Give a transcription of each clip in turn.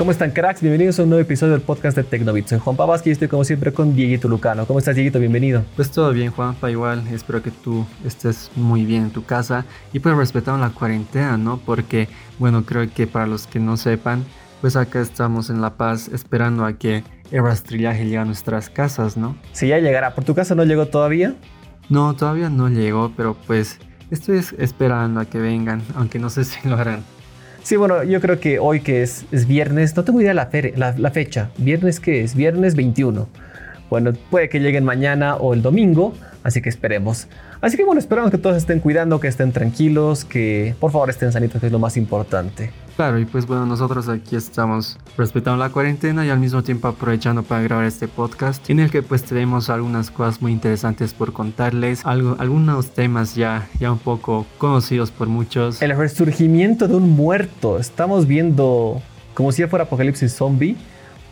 ¿Cómo están, cracks? Bienvenidos a un nuevo episodio del podcast de Tecnobits. Soy Juan Pavas y estoy como siempre con Dieguito Lucano. ¿Cómo estás, Dieguito? Bienvenido. Pues todo bien, Juanpa, igual. Espero que tú estés muy bien en tu casa y pues respetando la cuarentena, ¿no? Porque, bueno, creo que para los que no sepan, pues acá estamos en La Paz esperando a que el rastrillaje llegue a nuestras casas, ¿no? Sí, ya llegará. ¿Por tu casa no llegó todavía? No, todavía no llegó, pero pues estoy esperando a que vengan, aunque no sé si lo harán. Sí, bueno, yo creo que hoy que es, es viernes, no tengo idea la, la, la fecha. ¿Viernes qué es? Viernes 21. Bueno, puede que lleguen mañana o el domingo, así que esperemos. Así que bueno, esperamos que todos estén cuidando, que estén tranquilos, que por favor estén sanitos, que es lo más importante. Claro, y pues bueno, nosotros aquí estamos respetando la cuarentena y al mismo tiempo aprovechando para grabar este podcast en el que pues tenemos algunas cosas muy interesantes por contarles, algo, algunos temas ya, ya un poco conocidos por muchos. El resurgimiento de un muerto, estamos viendo como si fuera apocalipsis zombie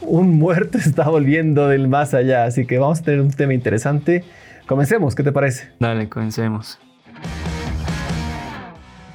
un muerto está volviendo del más allá, así que vamos a tener un tema interesante. Comencemos, ¿qué te parece? Dale, comencemos.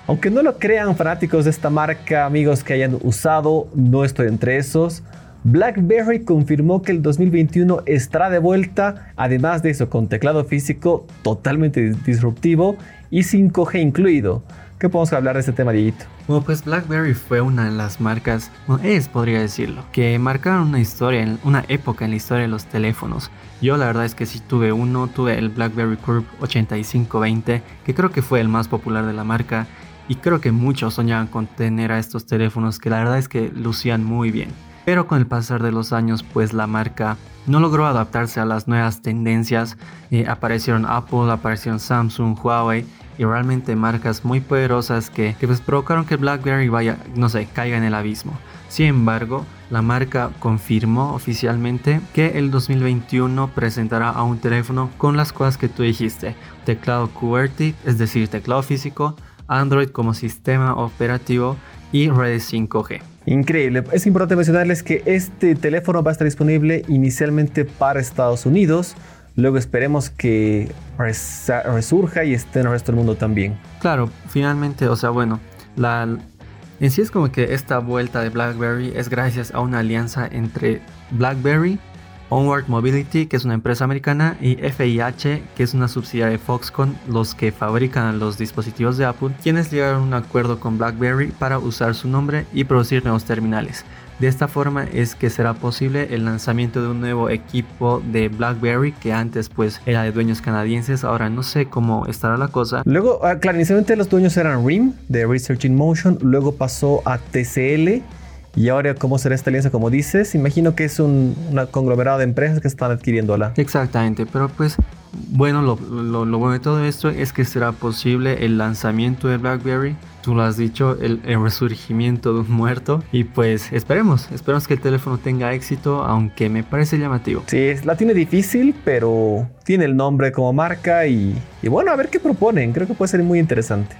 Aunque no lo crean fanáticos de esta marca, amigos que hayan usado, no estoy entre esos. BlackBerry confirmó que el 2021 estará de vuelta, además de eso con teclado físico totalmente disruptivo y 5G incluido. ¿Qué podemos hablar de este tema, Dieguito? Bueno, pues BlackBerry fue una de las marcas, bueno, es podría decirlo, que marcaron una historia, una época en la historia de los teléfonos. Yo la verdad es que sí tuve uno, tuve el BlackBerry Curve 8520, que creo que fue el más popular de la marca, y creo que muchos soñaban con tener a estos teléfonos que la verdad es que lucían muy bien. Pero con el pasar de los años, pues la marca no logró adaptarse a las nuevas tendencias. Eh, aparecieron Apple, aparecieron Samsung, Huawei y realmente marcas muy poderosas que, que pues provocaron que BlackBerry vaya, no sé, caiga en el abismo. Sin embargo, la marca confirmó oficialmente que el 2021 presentará a un teléfono con las cosas que tú dijiste, teclado QWERTY, es decir, teclado físico, Android como sistema operativo y redes 5G. Increíble. Es importante mencionarles que este teléfono va a estar disponible inicialmente para Estados Unidos, luego esperemos que resurja y esté en el resto del mundo también. Claro, finalmente, o sea, bueno, en sí es como que esta vuelta de BlackBerry es gracias a una alianza entre BlackBerry, Onward Mobility, que es una empresa americana, y FIH, que es una subsidiaria de Foxconn, los que fabrican los dispositivos de Apple, quienes llegaron a un acuerdo con BlackBerry para usar su nombre y producir nuevos terminales. De esta forma es que será posible el lanzamiento de un nuevo equipo de BlackBerry que antes pues era de dueños canadienses, ahora no sé cómo estará la cosa. Luego, ah, claro, inicialmente los dueños eran RIM de Research in Motion, luego pasó a TCL y ahora, ¿cómo será esta alianza? Como dices, imagino que es un conglomerado de empresas que están adquiriéndola. Exactamente, pero pues bueno, lo, bueno de todo esto es que será posible el lanzamiento de BlackBerry. Tú lo has dicho, el, resurgimiento de un muerto. Y pues esperemos, esperemos que el teléfono tenga éxito, aunque me parece llamativo. Sí, la tiene difícil, pero tiene el nombre como marca y, y bueno, a ver qué proponen. Creo que puede ser muy interesante.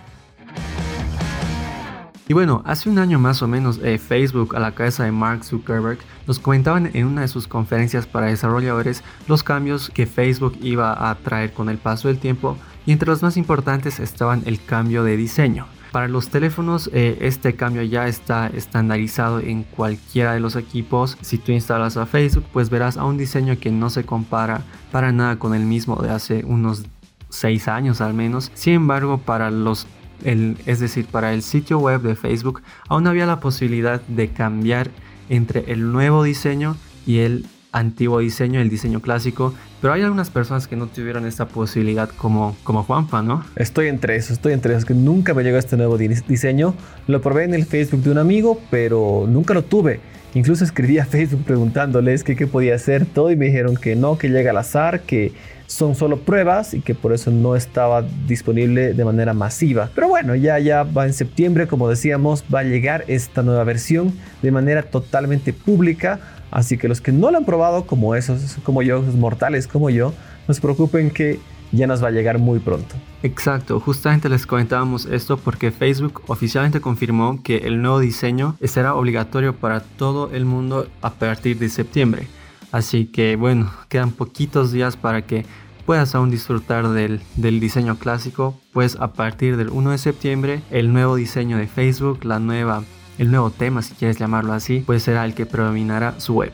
Y bueno, hace un año más o menos eh, Facebook a la cabeza de Mark Zuckerberg nos comentaban en una de sus conferencias para desarrolladores los cambios que Facebook iba a traer con el paso del tiempo y entre los más importantes estaban el cambio de diseño. Para los teléfonos eh, este cambio ya está estandarizado en cualquiera de los equipos. Si tú instalas a Facebook pues verás a un diseño que no se compara para nada con el mismo de hace unos 6 años al menos. Sin embargo para los es decir, para el sitio web de Facebook, aún había la posibilidad de cambiar entre el nuevo diseño y el antiguo diseño, el diseño clásico, pero hay algunas personas que no tuvieron esta posibilidad como, como Juanpa, ¿no? Estoy entre eso, estoy entre esos, que nunca me llegó este nuevo diseño, lo probé en el Facebook de un amigo, pero nunca lo tuve. Incluso escribí a Facebook preguntándoles qué podía hacer todo y me dijeron que no, que llega al azar, que son solo pruebas y que por eso no estaba disponible de manera masiva. Pero bueno, ya ya va en septiembre, como decíamos, va a llegar esta nueva versión de manera totalmente pública, así que los que no lo han probado, como esos, como yo, los mortales como yo, no se preocupen que ya nos va a llegar muy pronto. Exacto, justamente les comentábamos esto porque Facebook oficialmente confirmó que el nuevo diseño será obligatorio para todo el mundo a partir de septiembre. Así que bueno, quedan poquitos días para que puedas aún disfrutar del, diseño clásico, pues a partir del 1 de septiembre el nuevo diseño de Facebook, la nueva el nuevo tema, si quieres llamarlo así, pues será el que predominará su web.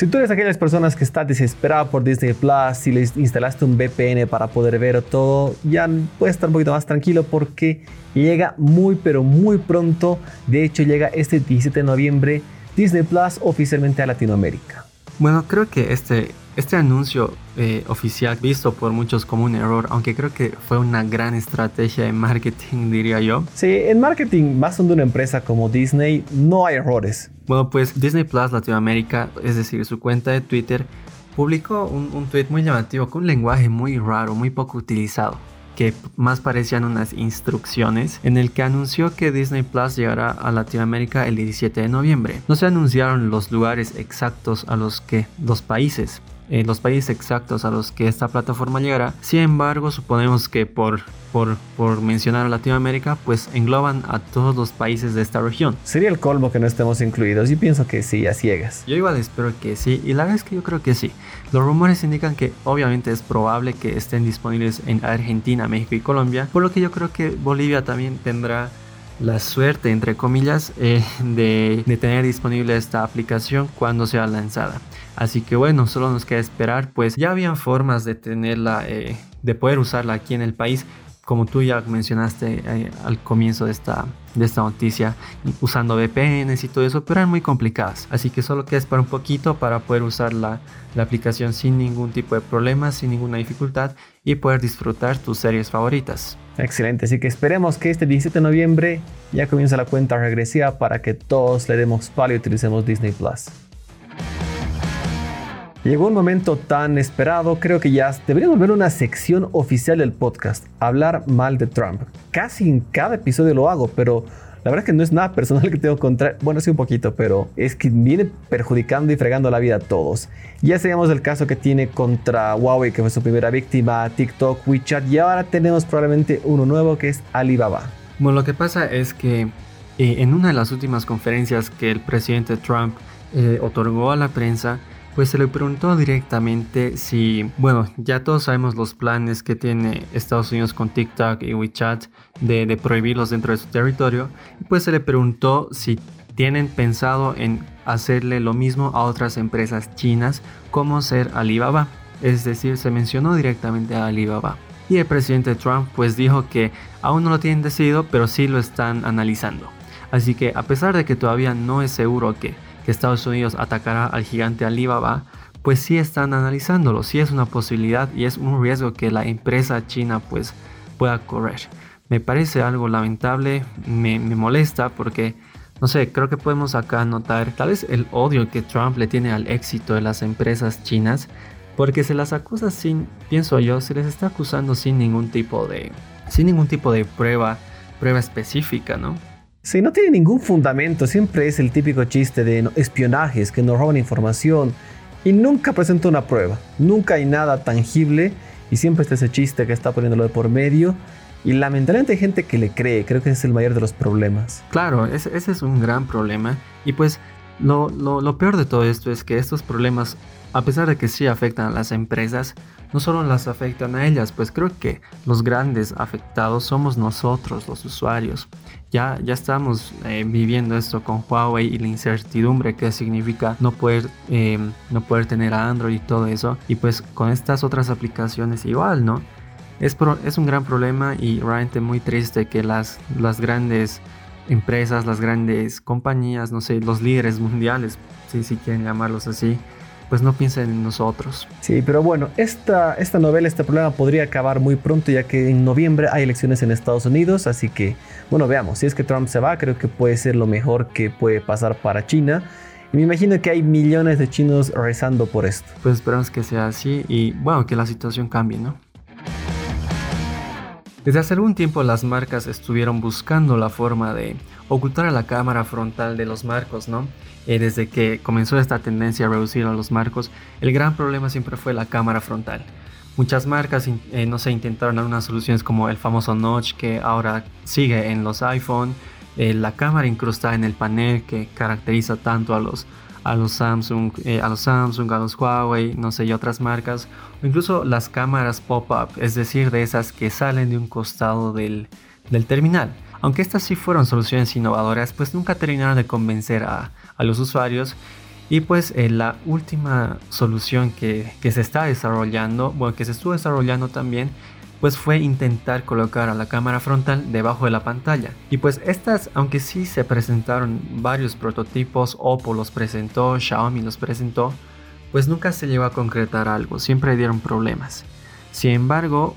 Si tú eres aquellas personas que está desesperada por Disney Plus, si le instalaste un VPN para poder ver todo, ya puedes estar un poquito más tranquilo porque llega muy pero muy pronto. De hecho, llega este 17 de noviembre Disney Plus oficialmente a Latinoamérica. Bueno, creo que este, este anuncio eh, oficial, visto por muchos como un error, aunque creo que fue una gran estrategia de marketing, diría yo. Sí, en marketing, más de una empresa como Disney, no hay errores. Bueno, pues Disney Plus Latinoamérica, es decir, su cuenta de Twitter, publicó un, un tweet muy llamativo con un lenguaje muy raro, muy poco utilizado que más parecían unas instrucciones, en el que anunció que Disney Plus llegará a Latinoamérica el 17 de noviembre. No se anunciaron los lugares exactos a los que los países eh, los países exactos a los que esta plataforma llegará. Sin embargo, suponemos que por, por, por mencionar a Latinoamérica, pues engloban a todos los países de esta región. Sería el colmo que no estemos incluidos. Yo pienso que sí, a ciegas. Yo igual espero que sí, y la verdad es que yo creo que sí. Los rumores indican que obviamente es probable que estén disponibles en Argentina, México y Colombia, por lo que yo creo que Bolivia también tendrá la suerte, entre comillas, eh, de, de, tener disponible esta aplicación cuando sea lanzada. Así que bueno, solo nos queda esperar, pues ya habían formas de tenerla, eh, de poder usarla aquí en el país, como tú ya mencionaste eh, al comienzo de esta, de esta noticia, usando VPNs y todo eso, pero eran muy complicadas. Así que solo queda esperar un poquito para poder usar la, la aplicación sin ningún tipo de problemas, sin ninguna dificultad y poder disfrutar tus series favoritas. Excelente, así que esperemos que este 17 de noviembre ya comience la cuenta regresiva para que todos le demos palo y utilicemos Disney Plus. Llegó un momento tan esperado, creo que ya debería volver una sección oficial del podcast, hablar mal de Trump. Casi en cada episodio lo hago, pero la verdad es que no es nada personal que tengo contra... Bueno, sí un poquito, pero es que viene perjudicando y fregando la vida a todos. Ya sabíamos el caso que tiene contra Huawei, que fue su primera víctima, TikTok, WeChat, y ahora tenemos probablemente uno nuevo que es Alibaba. Bueno, lo que pasa es que eh, en una de las últimas conferencias que el presidente Trump eh, otorgó a la prensa, pues se le preguntó directamente si, bueno, ya todos sabemos los planes que tiene Estados Unidos con TikTok y WeChat de, prohibirlos dentro de su territorio, pues se le preguntó si tienen pensado en hacerle lo mismo a otras empresas chinas como ser Alibaba, es decir, se mencionó directamente a Alibaba. Y el presidente Trump pues dijo que aún no lo tienen decidido, pero sí lo están analizando. Así que a pesar de que todavía no es seguro que que Estados Unidos atacará al gigante Alibaba, pues sí están analizándolo, sí es una posibilidad y es un riesgo que la empresa china pues pueda correr. Me parece algo lamentable, me, molesta porque, no sé, creo que podemos acá notar tal vez el odio que Trump le tiene al éxito de las empresas chinas, porque se las acusa sin, pienso yo, se les está acusando sin ningún tipo de, sin ningún tipo de prueba, prueba específica, ¿no? Sí, no tiene ningún fundamento, siempre es el típico chiste de espionajes que nos roban información y nunca presenta una prueba, nunca hay nada tangible y siempre está ese chiste que está poniéndolo de por medio y lamentablemente hay gente que le cree, creo que ese es el mayor de los problemas. Claro, ese, es un gran problema y pues lo, lo peor de todo esto es que estos problemas, a pesar de que sí afectan a las empresas, no solo las afectan a ellas, pues creo que los grandes afectados somos nosotros, los usuarios. Ya, ya estamos eh, viviendo esto con Huawei y la incertidumbre que significa no poder, em, no poder tener a Android y todo eso. Y pues con estas otras aplicaciones igual, ¿no? Es, es un gran problema y realmente muy triste que las, las grandes empresas, las grandes compañías, no sé, los líderes mundiales, si, si quieren llamarlos así, pues no piensen en nosotros. Sí, pero bueno, esta, esta novela, este problema podría acabar muy pronto ya que en noviembre hay elecciones en Estados Unidos, así que, bueno, veamos, si es que Trump se va, creo que puede ser lo mejor que puede pasar para China. Y me imagino que hay millones de chinos rezando por esto. Pues esperamos que sea así y bueno, que la situación cambie, ¿no? Desde hace algún tiempo las marcas estuvieron buscando la forma de ocultar a la cámara frontal de los marcos, ¿no? Eh, desde que comenzó esta tendencia a reducir a los marcos, el gran problema siempre fue la cámara frontal. Muchas marcas, eh, no sé, intentaron algunas soluciones como el famoso notch que ahora sigue en los iPhone, eh, la cámara incrustada en el panel que caracteriza tanto a los, a los Samsung, a los Samsung, a los Huawei, no sé, y otras marcas, o incluso las cámaras pop-up, es decir, de esas que salen de un costado del, del terminal. Aunque estas sí fueron soluciones innovadoras, pues nunca terminaron de convencer a, los usuarios. Y pues eh, la última solución que, que, se está desarrollando, bueno, que se estuvo desarrollando también, pues fue intentar colocar a la cámara frontal debajo de la pantalla. Y pues estas, aunque sí se presentaron varios prototipos, Oppo los presentó, Xiaomi los presentó, pues nunca se llegó a concretar algo, siempre dieron problemas. Sin embargo,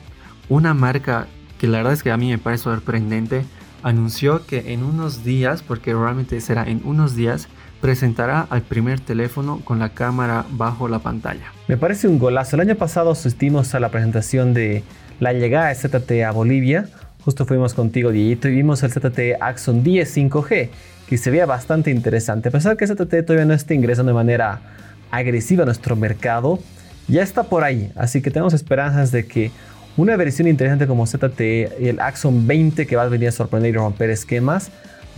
una marca que la verdad es que a mí me parece sorprendente, anunció que en unos días, porque realmente será en unos días, presentará al primer teléfono con la cámara bajo la pantalla. Me parece un golazo. El año pasado asistimos a la presentación de la llegada de ZTE a Bolivia. Justo fuimos contigo, Diego, y vimos el ZTE Axon 10 5G, que se veía bastante interesante. A pesar que ZTE todavía no está ingresando de manera agresiva a nuestro mercado, ya está por ahí. Así que tenemos esperanzas de que una versión interesante como ZTE y el Axon 20 que va a venir a sorprender y romper esquemas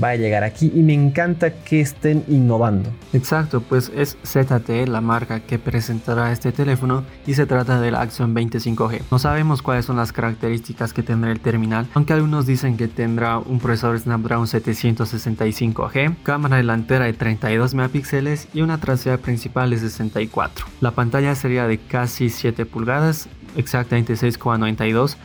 va a llegar aquí y me encanta que estén innovando. Exacto, pues es ZTE la marca que presentará este teléfono y se trata del Axion 25G. No sabemos cuáles son las características que tendrá el terminal, aunque algunos dicen que tendrá un procesador Snapdragon 765G, cámara delantera de 32 megapíxeles y una trasera principal de 64. La pantalla sería de casi 7 pulgadas, exactamente 6,92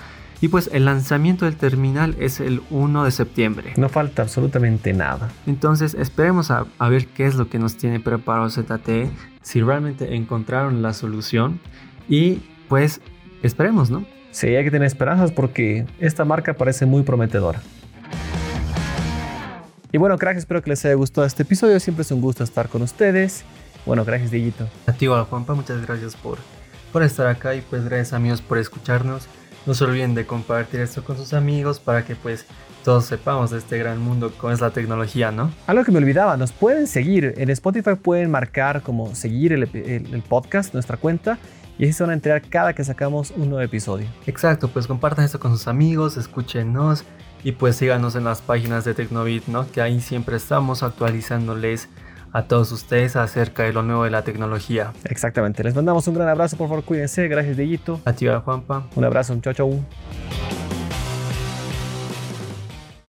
y pues el lanzamiento del terminal es el 1 de septiembre. No falta absolutamente nada. Entonces esperemos a, ver qué es lo que nos tiene preparado ZTE, si realmente encontraron la solución y pues esperemos, ¿no? Sí, hay que tener esperanzas porque esta marca parece muy prometedora. Y bueno, cracks, espero que les haya gustado este episodio. Siempre es un gusto estar con ustedes. Bueno, gracias, Dieguito. A ti, Juanpa, muchas gracias por, por estar acá y pues gracias amigos por escucharnos. No se olviden de compartir esto con sus amigos para que pues todos sepamos de este gran mundo cómo es la tecnología, ¿no? Algo que me olvidaba, nos pueden seguir. En Spotify pueden marcar como seguir el, podcast, nuestra cuenta, y así se van a enterar cada que sacamos un nuevo episodio. Exacto, pues compartan esto con sus amigos, escúchenos y pues síganos en las páginas de Tecnobit, ¿no? Que ahí siempre estamos actualizándoles a todos ustedes acerca de lo nuevo de la tecnología. Exactamente. Les mandamos un gran abrazo, por favor, cuídense. Gracias, Dieguito. A ti, Juanpa. Un abrazo, un chau, chau.